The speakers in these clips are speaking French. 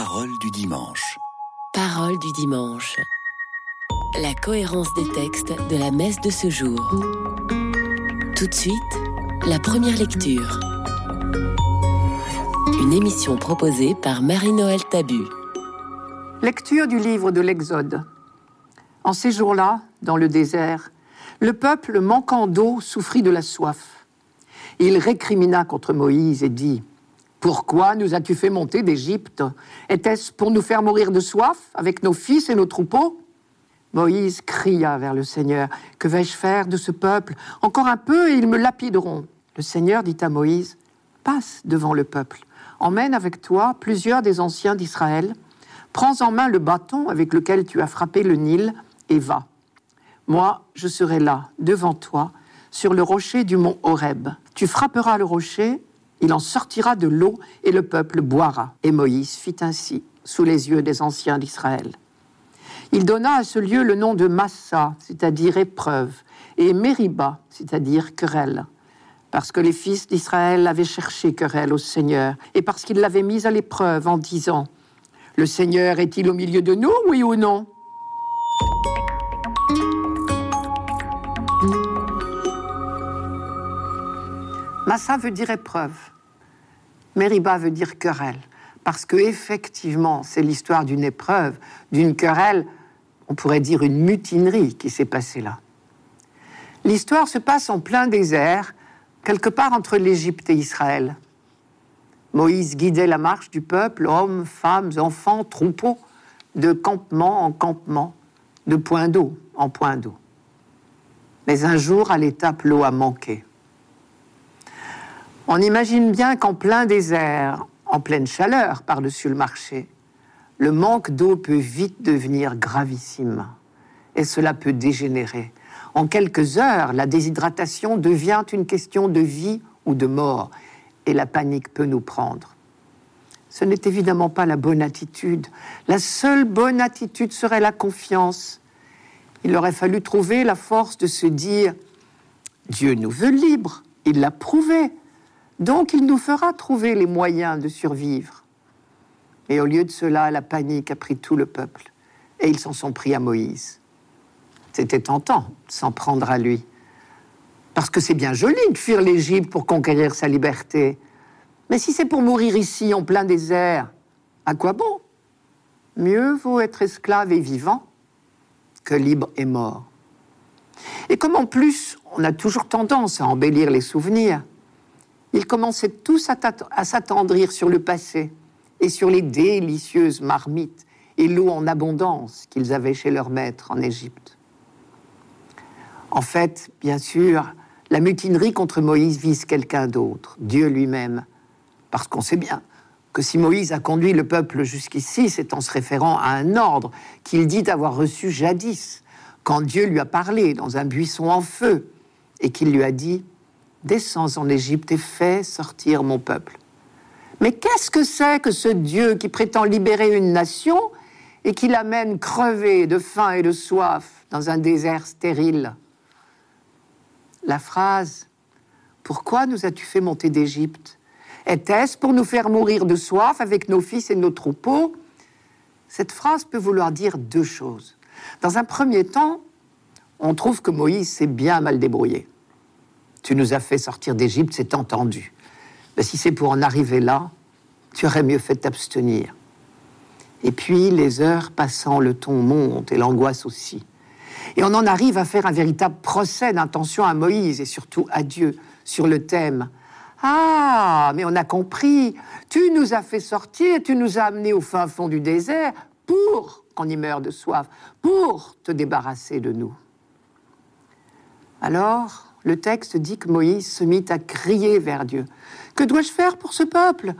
Parole du dimanche. Parole du dimanche. La cohérence des textes de la messe de ce jour. Tout de suite, la première lecture. Une émission proposée par Marie-Noël Tabu. Lecture du livre de l'Exode. En ces jours-là, dans le désert, le peuple manquant d'eau souffrit de la soif. Il récrimina contre Moïse et dit Pourquoi nous as-tu fait monter d'Égypte? Était-ce pour nous faire mourir de soif avec nos fils et nos troupeaux? Moïse cria vers le Seigneur Que vais-je faire de ce peuple? Encore un peu et ils me lapideront. Le Seigneur dit à Moïse Passe devant le peuple, emmène avec toi plusieurs des anciens d'Israël, prends en main le bâton avec lequel tu as frappé le Nil et va. Moi, je serai là, devant toi, sur le rocher du mont Horeb. Tu frapperas le rocher, il en sortira de l'eau et le peuple boira. Et Moïse fit ainsi, sous les yeux des anciens d'Israël. Il donna à ce lieu le nom de Massa, c'est-à-dire épreuve, et Mériba, c'est-à-dire querelle, parce que les fils d'Israël avaient cherché querelle au Seigneur, et parce qu'il l'avait mis à l'épreuve en disant Le Seigneur est-il au milieu de nous, oui ou non? Massa veut dire épreuve. Mériba veut dire querelle. Parce que, effectivement, c'est l'histoire d'une épreuve, d'une querelle, on pourrait dire une mutinerie qui s'est passée là. L'histoire se passe en plein désert, quelque part entre l'Égypte et Israël. Moïse guidait la marche du peuple, hommes, femmes, enfants, troupeaux, de campement en campement, de point d'eau en point d'eau. Mais un jour, à l'étape, l'eau a manqué. On imagine bien qu'en plein désert, en pleine chaleur par-dessus le marché, le manque d'eau peut vite devenir gravissime et cela peut dégénérer. En quelques heures, la déshydratation devient une question de vie ou de mort et la panique peut nous prendre. Ce n'est évidemment pas la bonne attitude. La seule bonne attitude serait la confiance. Il aurait fallu trouver la force de se dire Dieu nous veut libres, il l'a prouvé. Donc il nous fera trouver les moyens de survivre. Mais au lieu de cela, la panique a pris tout le peuple, et ils s'en sont pris à Moïse. C'était tentant de s'en prendre à lui. Parce que c'est bien joli de fuir l'Égypte pour conquérir sa liberté. Mais si c'est pour mourir ici, en plein désert, à quoi bon? Mieux vaut être esclave et vivant que libre et mort. Et comme en plus, on a toujours tendance à embellir les souvenirs, ils commençaient tous à s'attendrir sur le passé et sur les délicieuses marmites et l'eau en abondance qu'ils avaient chez leur maître en Égypte. En fait, bien sûr, la mutinerie contre Moïse vise quelqu'un d'autre, Dieu lui-même, parce qu'on sait bien que si Moïse a conduit le peuple jusqu'ici, c'est en se référant à un ordre qu'il dit avoir reçu jadis, quand Dieu lui a parlé dans un buisson en feu, et qu'il lui a dit Descends en Égypte et fais sortir mon peuple. Mais qu'est-ce que c'est que ce Dieu qui prétend libérer une nation et qui l'amène crever de faim et de soif dans un désert stérile? La phrase Pourquoi nous as-tu fait monter d'Égypte? Était-ce pour nous faire mourir de soif avec nos fils et nos troupeaux Cette phrase peut vouloir dire deux choses. Dans un premier temps, on trouve que Moïse s'est bien mal débrouillé. Tu nous as fait sortir d'Égypte, c'est entendu. Mais si c'est pour en arriver là, tu aurais mieux fait t'abstenir. Et puis, les heures passant, le ton monte et l'angoisse aussi. Et on en arrive à faire un véritable procès d'intention à Moïse et surtout à Dieu sur le thème Ah, mais on a compris, tu nous as fait sortir, tu nous as amenés au fin fond du désert pour qu'on y meure de soif, pour te débarrasser de nous. Alors, le texte dit que Moïse se mit à crier vers Dieu. Que dois-je faire pour ce peuple?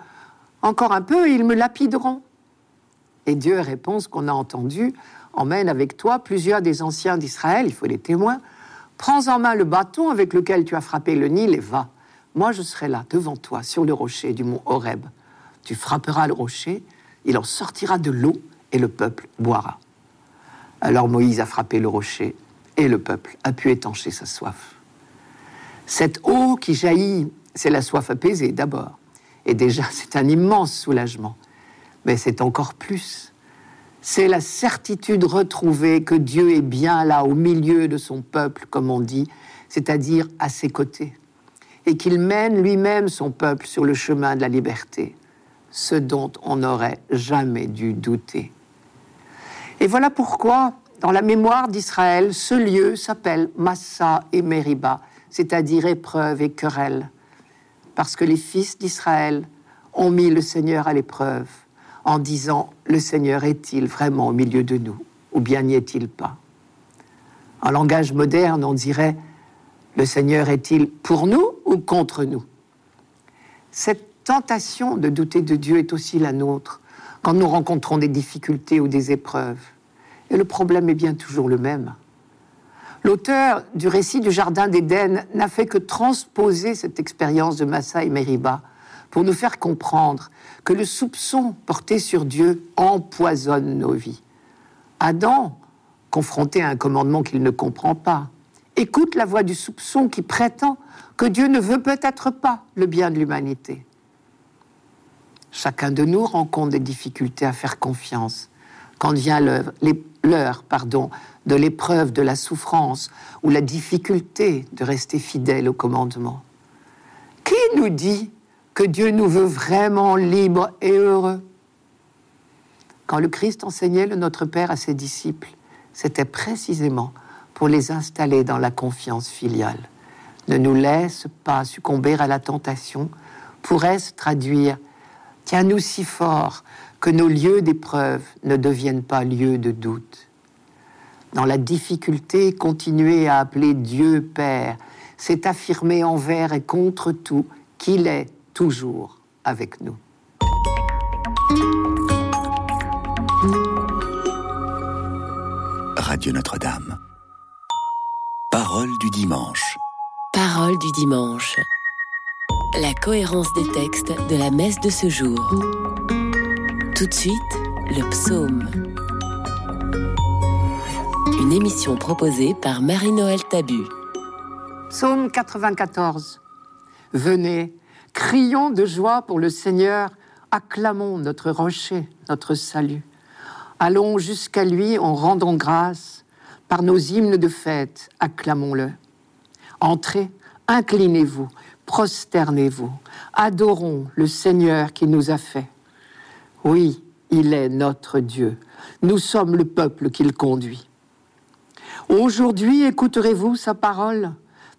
Encore un peu ils me lapideront. Et Dieu répond ce qu'on a entendu Emmène avec toi plusieurs des anciens d'Israël, il faut les témoins. Prends en main le bâton avec lequel tu as frappé le Nil et va. Moi, je serai là, devant toi, sur le rocher du mont Horeb. Tu frapperas le rocher, il en sortira de l'eau et le peuple boira. Alors Moïse a frappé le rocher et le peuple a pu étancher sa soif. Cette eau qui jaillit, c'est la soif apaisée d'abord. Et déjà, c'est un immense soulagement. Mais c'est encore plus. C'est la certitude retrouvée que Dieu est bien là au milieu de son peuple, comme on dit, c'est-à-dire à ses côtés, et qu'il mène lui-même son peuple sur le chemin de la liberté, ce dont on n'aurait jamais dû douter. Et voilà pourquoi, dans la mémoire d'Israël, ce lieu s'appelle Massa et Meriba, c'est-à-dire épreuve et querelle, parce que les fils d'Israël ont mis le Seigneur à l'épreuve en disant Le Seigneur est-il vraiment au milieu de nous ou bien n'y est-il pas? En langage moderne, on dirait Le Seigneur est-il pour nous ou contre nous? Cette tentation de douter de Dieu est aussi la nôtre quand nous rencontrons des difficultés ou des épreuves. Et le problème est bien toujours le même. L'auteur du récit du Jardin d'Éden n'a fait que transposer cette expérience de Massa et Meriba pour nous faire comprendre que le soupçon porté sur Dieu empoisonne nos vies. Adam, confronté à un commandement qu'il ne comprend pas, écoute la voix du soupçon qui prétend que Dieu ne veut peut-être pas le bien de l'humanité. Chacun de nous rencontre des difficultés à faire confiance quand vient l'heure pardon, de l'épreuve de la souffrance ou la difficulté de rester fidèle au commandement. Qui nous dit que Dieu nous veut vraiment libres et heureux? Quand le Christ enseignait le Notre Père à ses disciples, c'était précisément pour les installer dans la confiance filiale. Ne nous laisse pas succomber à la tentation pourrait se traduire Tiens-nous si fort que nos lieux d'épreuve ne deviennent pas lieux de doute. Dans la difficulté, continuer à appeler Dieu Père, c'est affirmer envers et contre tout qu'il est toujours avec nous. Radio Notre-Dame. Parole du dimanche. Parole du dimanche. La cohérence des textes de la messe de ce jour. Tout de suite, le psaume. Une émission proposée par Marie-Noël Tabu. Psaume 94. Venez, crions de joie pour le Seigneur, acclamons notre rocher, notre salut. Allons jusqu'à lui en rendant grâce, par nos hymnes de fête, acclamons-le. Entrez, inclinez-vous, prosternez-vous, adorons le Seigneur qui nous a fait. Oui, il est notre Dieu. Nous sommes le peuple qu'il conduit. Aujourd'hui, écouterez-vous sa parole?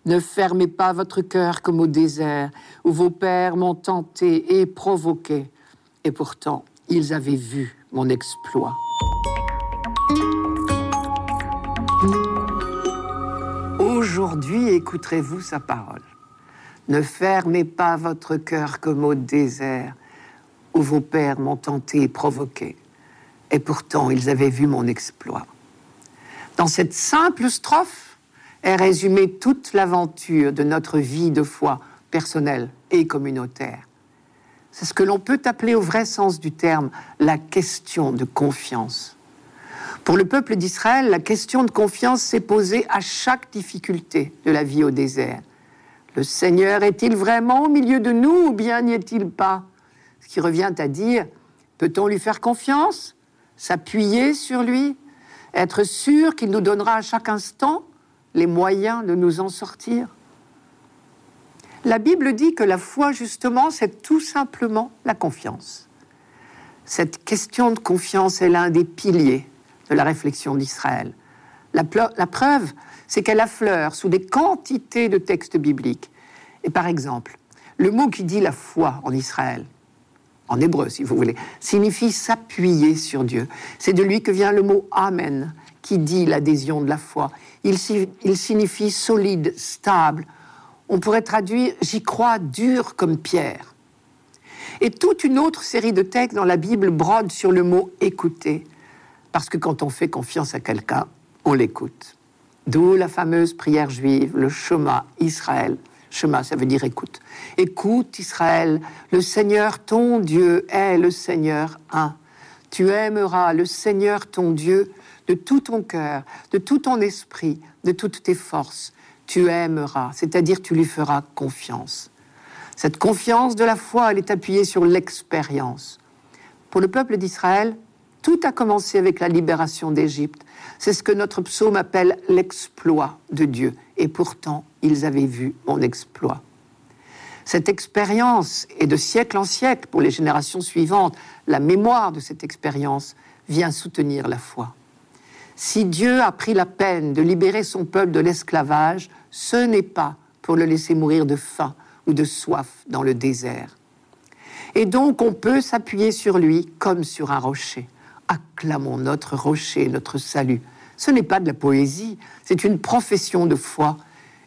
Ne fermez pas votre cœur comme au désert, où vos pères m'ont tenté et provoqué, et pourtant ils avaient vu mon exploit. Aujourd'hui, écouterez-vous sa parole? Ne fermez pas votre cœur comme au désert, vos pères m'ont tenté et provoqué. Et pourtant, ils avaient vu mon exploit. Dans cette simple strophe est résumée toute l'aventure de notre vie de foi personnelle et communautaire. C'est ce que l'on peut appeler au vrai sens du terme la question de confiance. Pour le peuple d'Israël, la question de confiance s'est posée à chaque difficulté de la vie au désert. Le Seigneur est-il vraiment au milieu de nous ou bien n'y est-il pas? Ce qui revient à dire, peut-on lui faire confiance S'appuyer sur lui Être sûr qu'il nous donnera à chaque instant les moyens de nous en sortir? La Bible dit que la foi, justement, c'est tout simplement la confiance. Cette question de confiance est l'un des piliers de la réflexion d'Israël. La, preuve, c'est qu'elle affleure sous des quantités de textes bibliques. Et par exemple, le mot qui dit la foi en Israël, en hébreu si vous voulez, signifie s'appuyer sur Dieu. C'est de lui que vient le mot Amen, qui dit l'adhésion de la foi. Il, signifie solide, stable. On pourrait traduire j'y crois dur comme pierre. Et toute une autre série de textes dans la Bible brode sur le mot écouter, parce que quand on fait confiance à quelqu'un, on l'écoute. D'où la fameuse prière juive, le Shema Israël. Shema, ça veut dire écoute. Écoute Israël, le Seigneur ton Dieu est le Seigneur un. Tu aimeras le Seigneur ton Dieu de tout ton cœur, de tout ton esprit, de toutes tes forces. Tu aimeras, c'est-à-dire tu lui feras confiance. Cette confiance de la foi, elle est appuyée sur l'expérience. Pour le peuple d'Israël, tout a commencé avec la libération d'Égypte. C'est ce que notre psaume appelle l'exploit de Dieu. Et pourtant, ils avaient vu mon exploit. Cette expérience, et de siècle en siècle pour les générations suivantes, la mémoire de cette expérience vient soutenir la foi. Si Dieu a pris la peine de libérer son peuple de l'esclavage, ce n'est pas pour le laisser mourir de faim ou de soif dans le désert. Et donc on peut s'appuyer sur lui comme sur un rocher. Acclamons notre rocher, notre salut. Ce n'est pas de la poésie, c'est une profession de foi,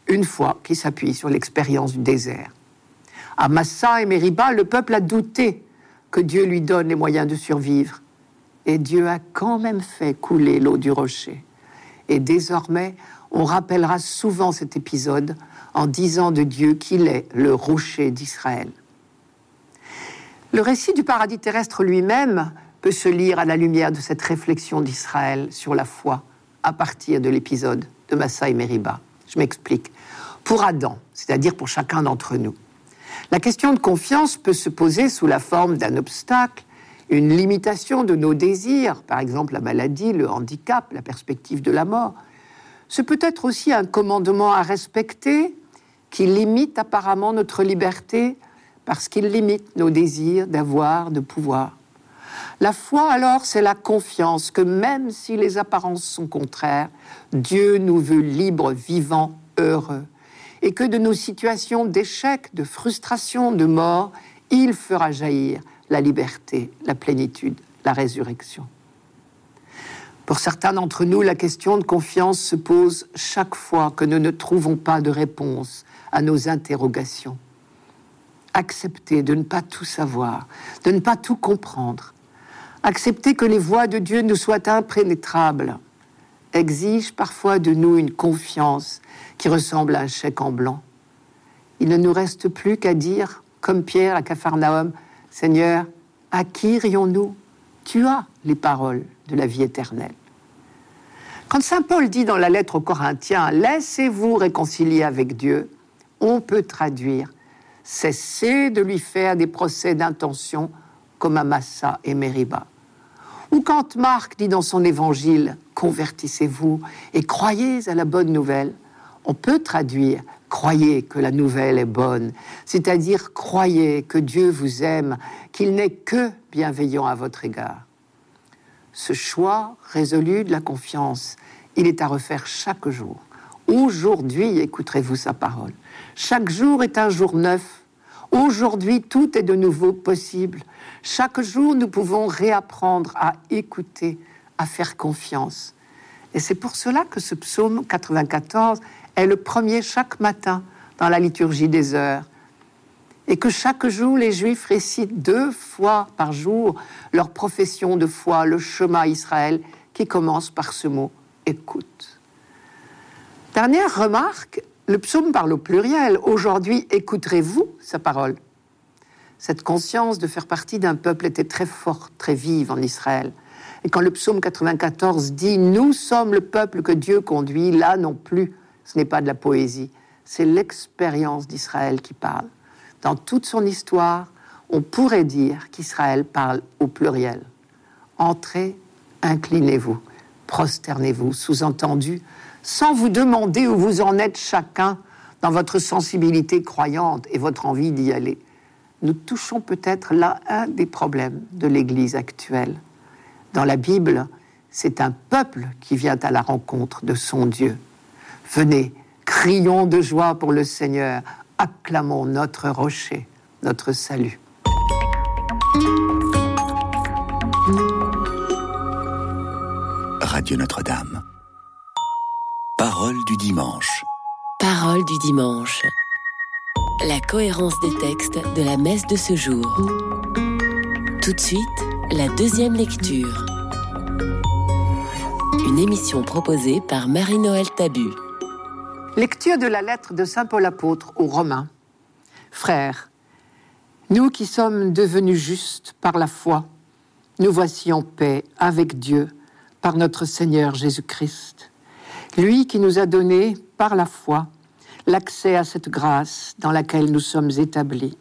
une foi qui s'appuie sur l'expérience du désert. À Massa et Mériba, le peuple a douté que Dieu lui donne les moyens de survivre. Et Dieu a quand même fait couler l'eau du rocher. Et désormais, on rappellera souvent cet épisode en disant de Dieu qu'il est le rocher d'Israël. Le récit du paradis terrestre lui-même peut se lire à la lumière de cette réflexion d'Israël sur la foi à partir de l'épisode de Massa et Meriba. Je m'explique. Pour Adam, c'est-à-dire pour chacun d'entre nous, la question de confiance peut se poser sous la forme d'un obstacle, une limitation de nos désirs, par exemple la maladie, le handicap, la perspective de la mort. Ce peut être aussi un commandement à respecter qui limite apparemment notre liberté parce qu'il limite nos désirs d'avoir, de pouvoir. La foi, alors, c'est la confiance que même si les apparences sont contraires, Dieu nous veut libres, vivants, heureux, et que de nos situations d'échec, de frustration, de mort, il fera jaillir la liberté, la plénitude, la résurrection. Pour certains d'entre nous, la question de confiance se pose chaque fois que nous ne trouvons pas de réponse à nos interrogations accepter de ne pas tout savoir, de ne pas tout comprendre, accepter que les voies de Dieu nous soient impénétrables, exige parfois de nous une confiance qui ressemble à un chèque en blanc. Il ne nous reste plus qu'à dire, comme Pierre à Capharnaüm, Seigneur, à qui irions-nous Tu as les paroles de la vie éternelle. Quand Saint Paul dit dans la lettre aux Corinthiens, Laissez-vous réconcilier avec Dieu, on peut traduire cessez de lui faire des procès d'intention comme à et Mériba. Ou quand Marc dit dans son évangile Convertissez-vous et croyez à la bonne nouvelle, on peut traduire Croyez que la nouvelle est bonne, c'est-à-dire croyez que Dieu vous aime, qu'il n'est que bienveillant à votre égard. Ce choix résolu de la confiance, il est à refaire chaque jour. Aujourd'hui écouterez-vous sa parole. Chaque jour est un jour neuf. Aujourd'hui, tout est de nouveau possible. Chaque jour, nous pouvons réapprendre à écouter, à faire confiance. Et c'est pour cela que ce psaume 94 est le premier chaque matin dans la liturgie des heures. Et que chaque jour, les Juifs récitent deux fois par jour leur profession de foi, le chemin Israël, qui commence par ce mot écoute. Dernière remarque, le psaume parle au pluriel. Aujourd'hui, écouterez-vous sa parole? Cette conscience de faire partie d'un peuple était très forte, très vive en Israël. Et quand le psaume 94 dit Nous sommes le peuple que Dieu conduit, là non plus, ce n'est pas de la poésie, c'est l'expérience d'Israël qui parle. Dans toute son histoire, on pourrait dire qu'Israël parle au pluriel. Entrez, inclinez-vous, prosternez-vous, sous-entendu, sans vous demander où vous en êtes chacun dans votre sensibilité croyante et votre envie d'y aller. Nous touchons peut-être là un des problèmes de l'Église actuelle. Dans la Bible, c'est un peuple qui vient à la rencontre de son Dieu. Venez, crions de joie pour le Seigneur, acclamons notre rocher, notre salut. Radio Notre-Dame. Parole du dimanche. Parole du dimanche. La cohérence des textes de la messe de ce jour. Tout de suite, la deuxième lecture. Une émission proposée par Marie-Noël Tabu. Lecture de la lettre de Saint Paul apôtre aux Romains. Frères, nous qui sommes devenus justes par la foi, nous voici en paix avec Dieu par notre Seigneur Jésus-Christ lui qui nous a donné, par la foi, l'accès à cette grâce dans laquelle nous sommes établis.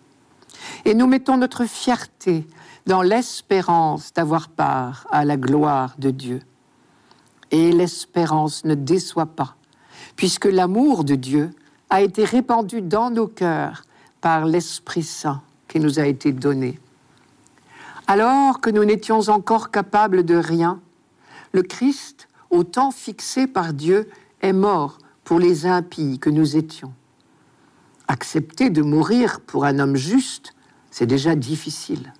Et nous mettons notre fierté dans l'espérance d'avoir part à la gloire de Dieu. Et l'espérance ne déçoit pas, puisque l'amour de Dieu a été répandu dans nos cœurs par l'Esprit Saint qui nous a été donné. Alors que nous n'étions encore capables de rien, le Christ, au temps fixé par Dieu, est mort pour les impies que nous étions. Accepter de mourir pour un homme juste, c'est déjà difficile.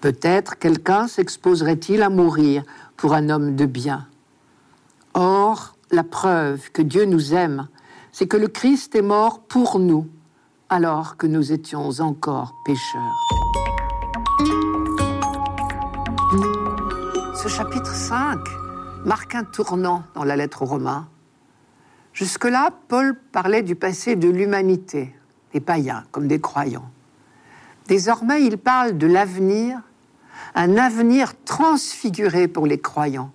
Peut-être quelqu'un s'exposerait-il à mourir pour un homme de bien. Or, la preuve que Dieu nous aime, c'est que le Christ est mort pour nous, alors que nous étions encore pécheurs. Ce chapitre 5 marque un tournant dans la lettre aux Romains. Jusque-là, Paul parlait du passé de l'humanité, des païens comme des croyants. Désormais, il parle de l'avenir, un avenir transfiguré pour les croyants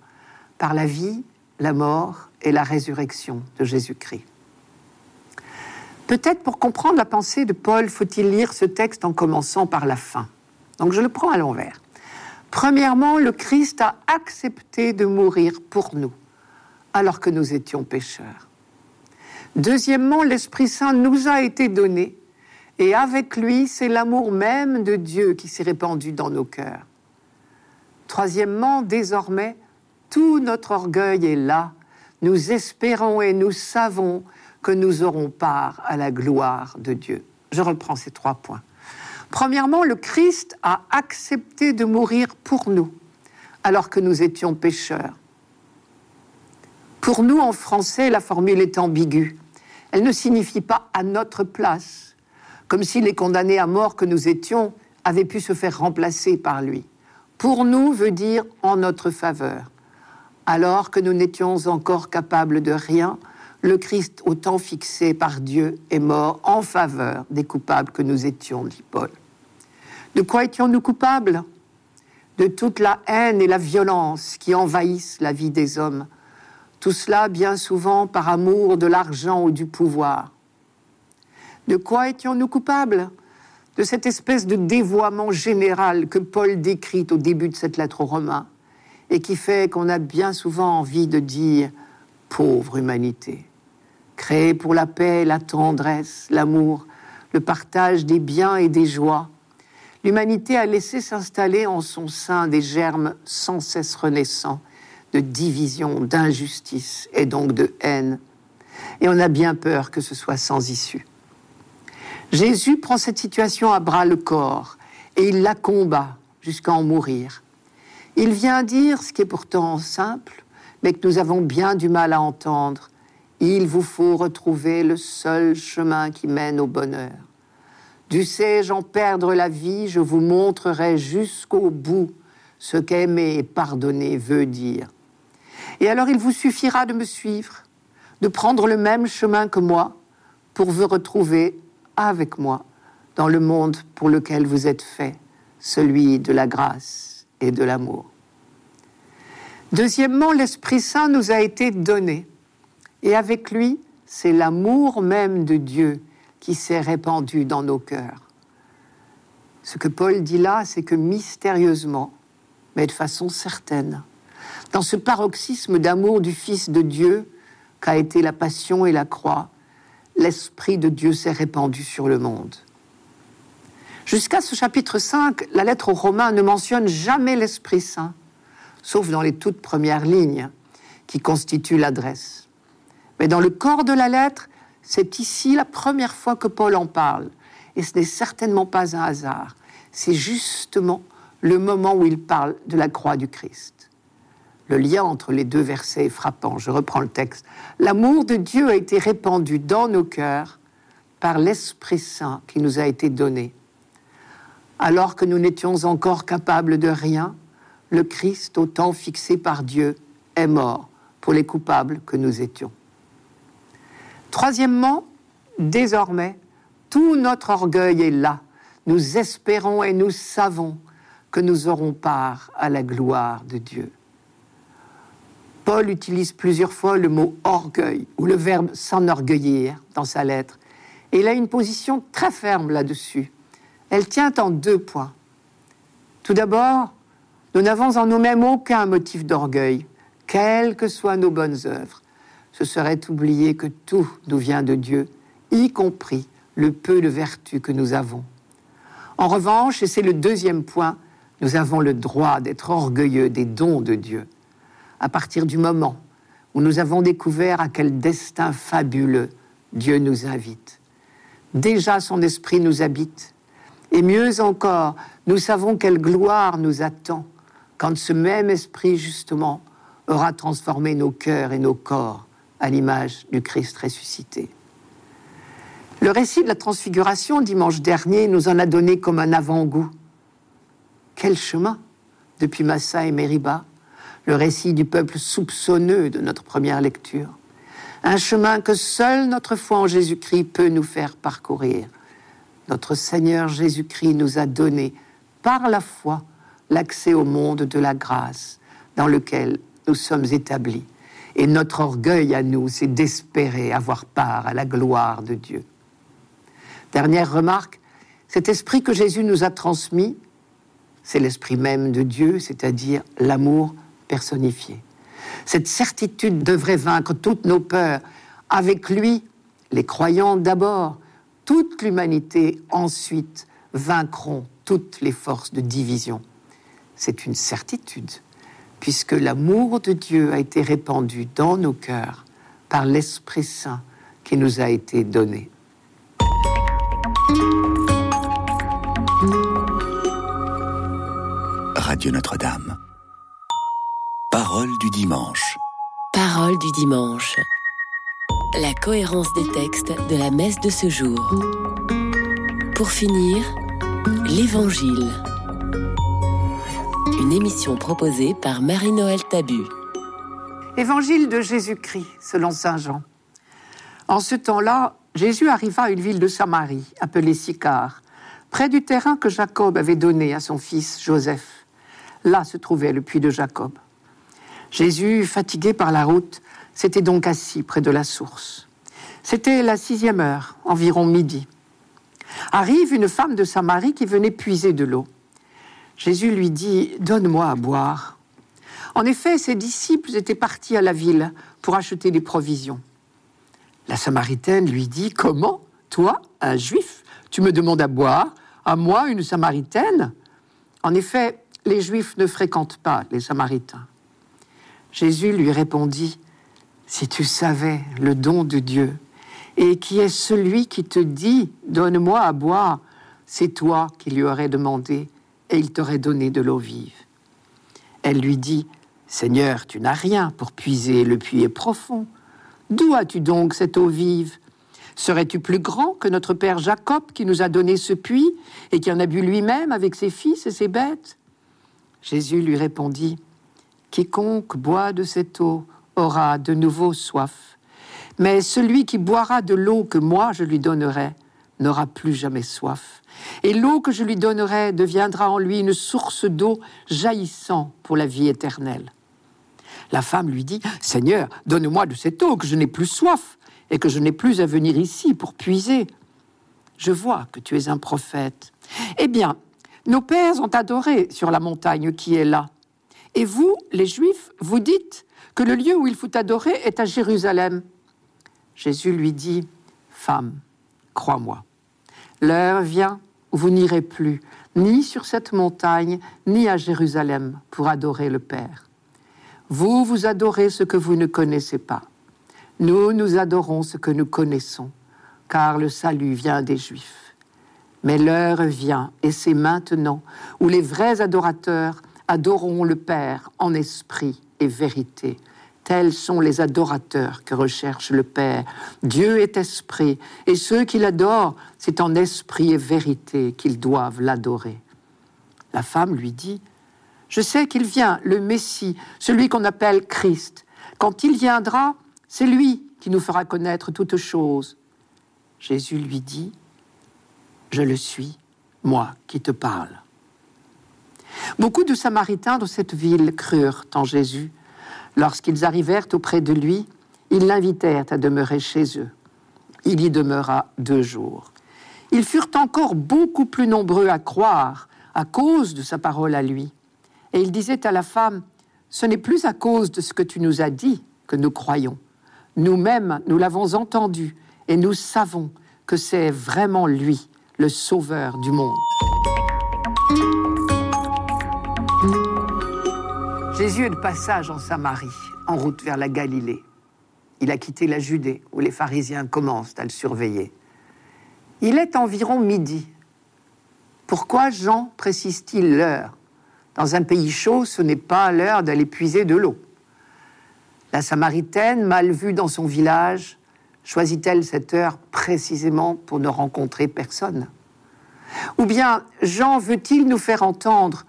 par la vie, la mort et la résurrection de Jésus-Christ. Peut-être pour comprendre la pensée de Paul, faut-il lire ce texte en commençant par la fin. Donc je le prends à l'envers. Premièrement, le Christ a accepté de mourir pour nous, alors que nous étions pécheurs. Deuxièmement, l'Esprit Saint nous a été donné, et avec lui, c'est l'amour même de Dieu qui s'est répandu dans nos cœurs. Troisièmement, désormais, tout notre orgueil est là. Nous espérons et nous savons que nous aurons part à la gloire de Dieu. Je reprends ces trois points. Premièrement, le Christ a accepté de mourir pour nous, alors que nous étions pécheurs. Pour nous, en français, la formule est ambiguë. Elle ne signifie pas à notre place, comme si les condamnés à mort que nous étions avaient pu se faire remplacer par lui. Pour nous veut dire en notre faveur. Alors que nous n'étions encore capables de rien, le Christ, au temps fixé par Dieu, est mort en faveur des coupables que nous étions, dit Paul. De quoi étions-nous coupables De toute la haine et la violence qui envahissent la vie des hommes? Tout cela bien souvent par amour de l'argent ou du pouvoir. De quoi étions-nous coupables De cette espèce de dévoiement général que Paul décrit au début de cette lettre aux Romains et qui fait qu'on a bien souvent envie de dire pauvre humanité, créée pour la paix, la tendresse, l'amour, le partage des biens et des joies. L'humanité a laissé s'installer en son sein des germes sans cesse renaissants de division, d'injustice et donc de haine. Et on a bien peur que ce soit sans issue. Jésus prend cette situation à bras le corps et il la combat jusqu'à en mourir. Il vient dire ce qui est pourtant simple, mais que nous avons bien du mal à entendre. Il vous faut retrouver le seul chemin qui mène au bonheur. Dussé-je en perdre la vie, je vous montrerai jusqu'au bout ce qu'aimer et pardonner veut dire. Et alors il vous suffira de me suivre, de prendre le même chemin que moi, pour vous retrouver avec moi dans le monde pour lequel vous êtes fait, celui de la grâce et de l'amour. Deuxièmement, l'Esprit Saint nous a été donné. Et avec lui, c'est l'amour même de Dieu qui s'est répandu dans nos cœurs. Ce que Paul dit là, c'est que mystérieusement, mais de façon certaine, dans ce paroxysme d'amour du Fils de Dieu qu'a été la passion et la croix, l'Esprit de Dieu s'est répandu sur le monde. Jusqu'à ce chapitre 5, la lettre aux Romains ne mentionne jamais l'Esprit Saint sauf dans les toutes premières lignes qui constituent l'adresse. Mais dans le corps de la lettre, c'est ici la première fois que Paul en parle. Et ce n'est certainement pas un hasard. C'est justement le moment où il parle de la croix du Christ. Le lien entre les deux versets est frappant. Je reprends le texte. L'amour de Dieu a été répandu dans nos cœurs par l'Esprit Saint qui nous a été donné. Alors que nous n'étions encore capables de rien, le Christ, au temps fixé par Dieu, est mort pour les coupables que nous étions. Troisièmement, désormais, tout notre orgueil est là. Nous espérons et nous savons que nous aurons part à la gloire de Dieu. Paul utilise plusieurs fois le mot orgueil ou le verbe s'enorgueillir dans sa lettre. Et il a une position très ferme là-dessus. Elle tient en deux points. Tout d'abord, nous n'avons en nous-mêmes aucun motif d'orgueil, quelles que soient nos bonnes œuvres. Ce serait oublier que tout nous vient de Dieu, y compris le peu de vertu que nous avons. En revanche, et c'est le deuxième point, nous avons le droit d'être orgueilleux des dons de Dieu. À partir du moment où nous avons découvert à quel destin fabuleux Dieu nous invite. Déjà son esprit nous habite. Et mieux encore, nous savons quelle gloire nous attend quand ce même esprit, justement, aura transformé nos cœurs et nos corps à l'image du Christ ressuscité. Le récit de la transfiguration dimanche dernier nous en a donné comme un avant-goût. Quel chemin depuis Massa et Mériba, le récit du peuple soupçonneux de notre première lecture. Un chemin que seule notre foi en Jésus-Christ peut nous faire parcourir. Notre Seigneur Jésus-Christ nous a donné, par la foi, l'accès au monde de la grâce dans lequel nous sommes établis. Et notre orgueil à nous, c'est d'espérer avoir part à la gloire de Dieu. Dernière remarque, cet esprit que Jésus nous a transmis, c'est l'esprit même de Dieu, c'est-à-dire l'amour personnifié. Cette certitude devrait vaincre toutes nos peurs. Avec lui, les croyants d'abord, toute l'humanité ensuite vaincront toutes les forces de division. C'est une certitude, puisque l'amour de Dieu a été répandu dans nos cœurs par l'Esprit Saint qui nous a été donné. Radio Notre-Dame. Parole du dimanche. Parole du dimanche. La cohérence des textes de la messe de ce jour. Pour finir, l'Évangile. Une émission proposée par Marie-Noël Tabu. Évangile de Jésus-Christ, selon Saint Jean. En ce temps-là, Jésus arriva à une ville de Samarie, appelée Sicar, près du terrain que Jacob avait donné à son fils Joseph. Là se trouvait le puits de Jacob. Jésus, fatigué par la route, s'était donc assis près de la source. C'était la sixième heure, environ midi. Arrive une femme de Samarie qui venait puiser de l'eau. Jésus lui dit Donne-moi à boire. En effet, ses disciples étaient partis à la ville pour acheter des provisions. La Samaritaine lui dit Comment Toi, un juif, tu me demandes à boire À moi, une Samaritaine? En effet, les Juifs ne fréquentent pas les Samaritains. Jésus lui répondit Si tu savais le don de Dieu et qui est celui qui te dit Donne-moi à boire, c'est toi qui lui aurais demandé et il t'aurait donné de l'eau vive. Elle lui dit, Seigneur, tu n'as rien pour puiser, le puits est profond. D'où as-tu donc cette eau vive? Serais-tu plus grand que notre père Jacob qui nous a donné ce puits et qui en a bu lui-même avec ses fils et ses bêtes? Jésus lui répondit, Quiconque boit de cette eau aura de nouveau soif, mais celui qui boira de l'eau que moi je lui donnerai n'aura plus jamais soif. Et l'eau que je lui donnerai deviendra en lui une source d'eau jaillissant pour la vie éternelle. La femme lui dit, Seigneur, donne-moi de cette eau, que je n'ai plus soif, et que je n'ai plus à venir ici pour puiser. Je vois que tu es un prophète. Eh bien, nos pères ont adoré sur la montagne qui est là. Et vous, les Juifs, vous dites que le lieu où il faut adorer est à Jérusalem. Jésus lui dit, Femme, crois-moi, l'heure vient vous n'irez plus ni sur cette montagne, ni à Jérusalem pour adorer le Père. Vous, vous adorez ce que vous ne connaissez pas. Nous, nous adorons ce que nous connaissons, car le salut vient des Juifs. Mais l'heure vient, et c'est maintenant, où les vrais adorateurs adoreront le Père en esprit et vérité. Tels sont les adorateurs que recherche le Père. Dieu est esprit, et ceux qui l'adorent, c'est en esprit et vérité qu'ils doivent l'adorer. La femme lui dit, Je sais qu'il vient, le Messie, celui qu'on appelle Christ. Quand il viendra, c'est lui qui nous fera connaître toutes choses. Jésus lui dit, Je le suis, moi qui te parle. Beaucoup de Samaritains de cette ville crurent en Jésus. Lorsqu'ils arrivèrent auprès de lui, ils l'invitèrent à demeurer chez eux. Il y demeura deux jours. Ils furent encore beaucoup plus nombreux à croire à cause de sa parole à lui. Et il disait à la femme, Ce n'est plus à cause de ce que tu nous as dit que nous croyons. Nous-mêmes, nous l'avons entendu et nous savons que c'est vraiment lui, le Sauveur du monde. De passage en Samarie, en route vers la Galilée. Il a quitté la Judée, où les pharisiens commencent à le surveiller. Il est environ midi. Pourquoi Jean précise-t-il l'heure? Dans un pays chaud, ce n'est pas l'heure d'aller puiser de l'eau. La Samaritaine, mal vue dans son village, choisit-elle cette heure précisément pour ne rencontrer personne? Ou bien Jean veut-il nous faire entendre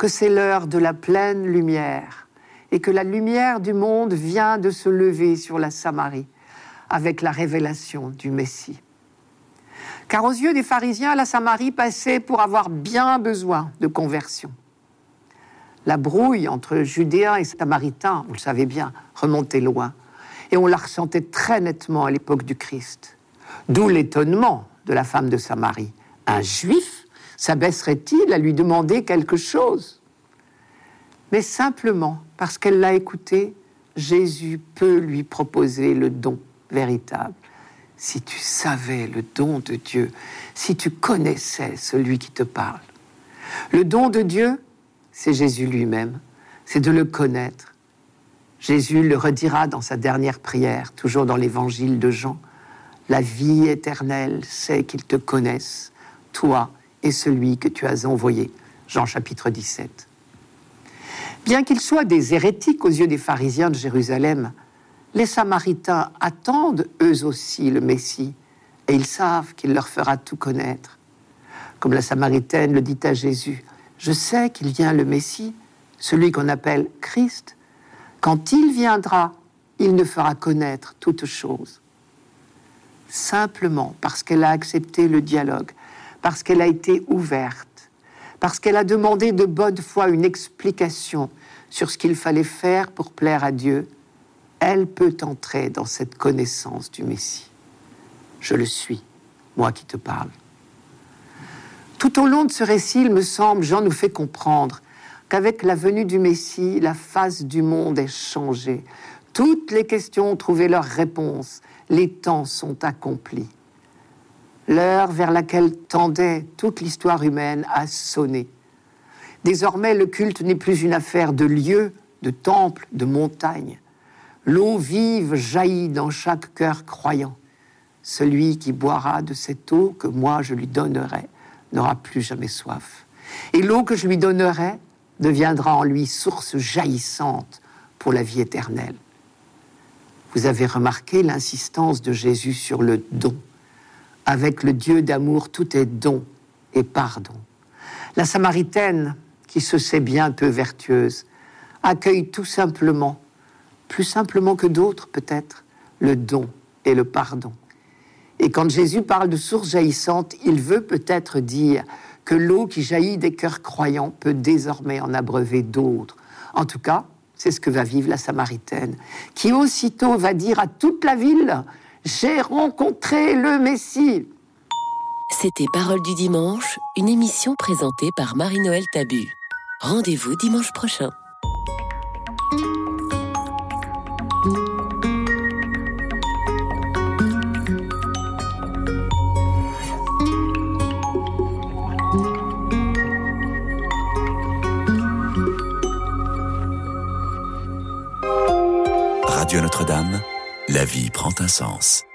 que c'est l'heure de la pleine lumière et que la lumière du monde vient de se lever sur la Samarie avec la révélation du Messie car aux yeux des pharisiens, la Samarie passait pour avoir bien besoin de conversion. La brouille entre Judéens et Samaritains, vous le savez bien, remontait loin, et on la ressentait très nettement à l'époque du Christ. D'où l'étonnement de la femme de Samarie. Un juif s'abaisserait-il à lui demander quelque chose? Mais simplement parce qu'elle l'a écouté, Jésus peut lui proposer le don véritable si tu savais le don de Dieu, si tu connaissais celui qui te parle. Le don de Dieu, c'est Jésus lui-même, c'est de le connaître. Jésus le redira dans sa dernière prière, toujours dans l'évangile de Jean. La vie éternelle, c'est qu'ils te connaissent, toi et celui que tu as envoyé. Jean chapitre 17. Bien qu'ils soient des hérétiques aux yeux des pharisiens de Jérusalem, les Samaritains attendent eux aussi le Messie et ils savent qu'il leur fera tout connaître. Comme la Samaritaine le dit à Jésus, je sais qu'il vient le Messie, celui qu'on appelle Christ. Quand il viendra, il ne fera connaître toute chose. Simplement parce qu'elle a accepté le dialogue, parce qu'elle a été ouverte, parce qu'elle a demandé de bonne foi une explication sur ce qu'il fallait faire pour plaire à Dieu, elle peut entrer dans cette connaissance du Messie. Je le suis, moi qui te parle. Tout au long de ce récit, il me semble, Jean nous fait comprendre qu'avec la venue du Messie, la face du monde est changée. Toutes les questions ont trouvé leur réponse. Les temps sont accomplis. L'heure vers laquelle tendait toute l'histoire humaine a sonné. Désormais, le culte n'est plus une affaire de lieux, de temples, de montagnes. L'eau vive jaillit dans chaque cœur croyant. Celui qui boira de cette eau que moi je lui donnerai n'aura plus jamais soif. Et l'eau que je lui donnerai deviendra en lui source jaillissante pour la vie éternelle. Vous avez remarqué l'insistance de Jésus sur le don. Avec le Dieu d'amour, tout est don et pardon. La Samaritaine, qui se sait bien peu vertueuse, accueille tout simplement plus simplement que d'autres peut-être, le don et le pardon. Et quand Jésus parle de source jaillissante, il veut peut-être dire que l'eau qui jaillit des cœurs croyants peut désormais en abreuver d'autres. En tout cas, c'est ce que va vivre la Samaritaine, qui aussitôt va dire à toute la ville, j'ai rencontré le Messie. C'était Parole du dimanche, une émission présentée par Marie-Noël Tabu. Rendez-vous dimanche prochain. Sens.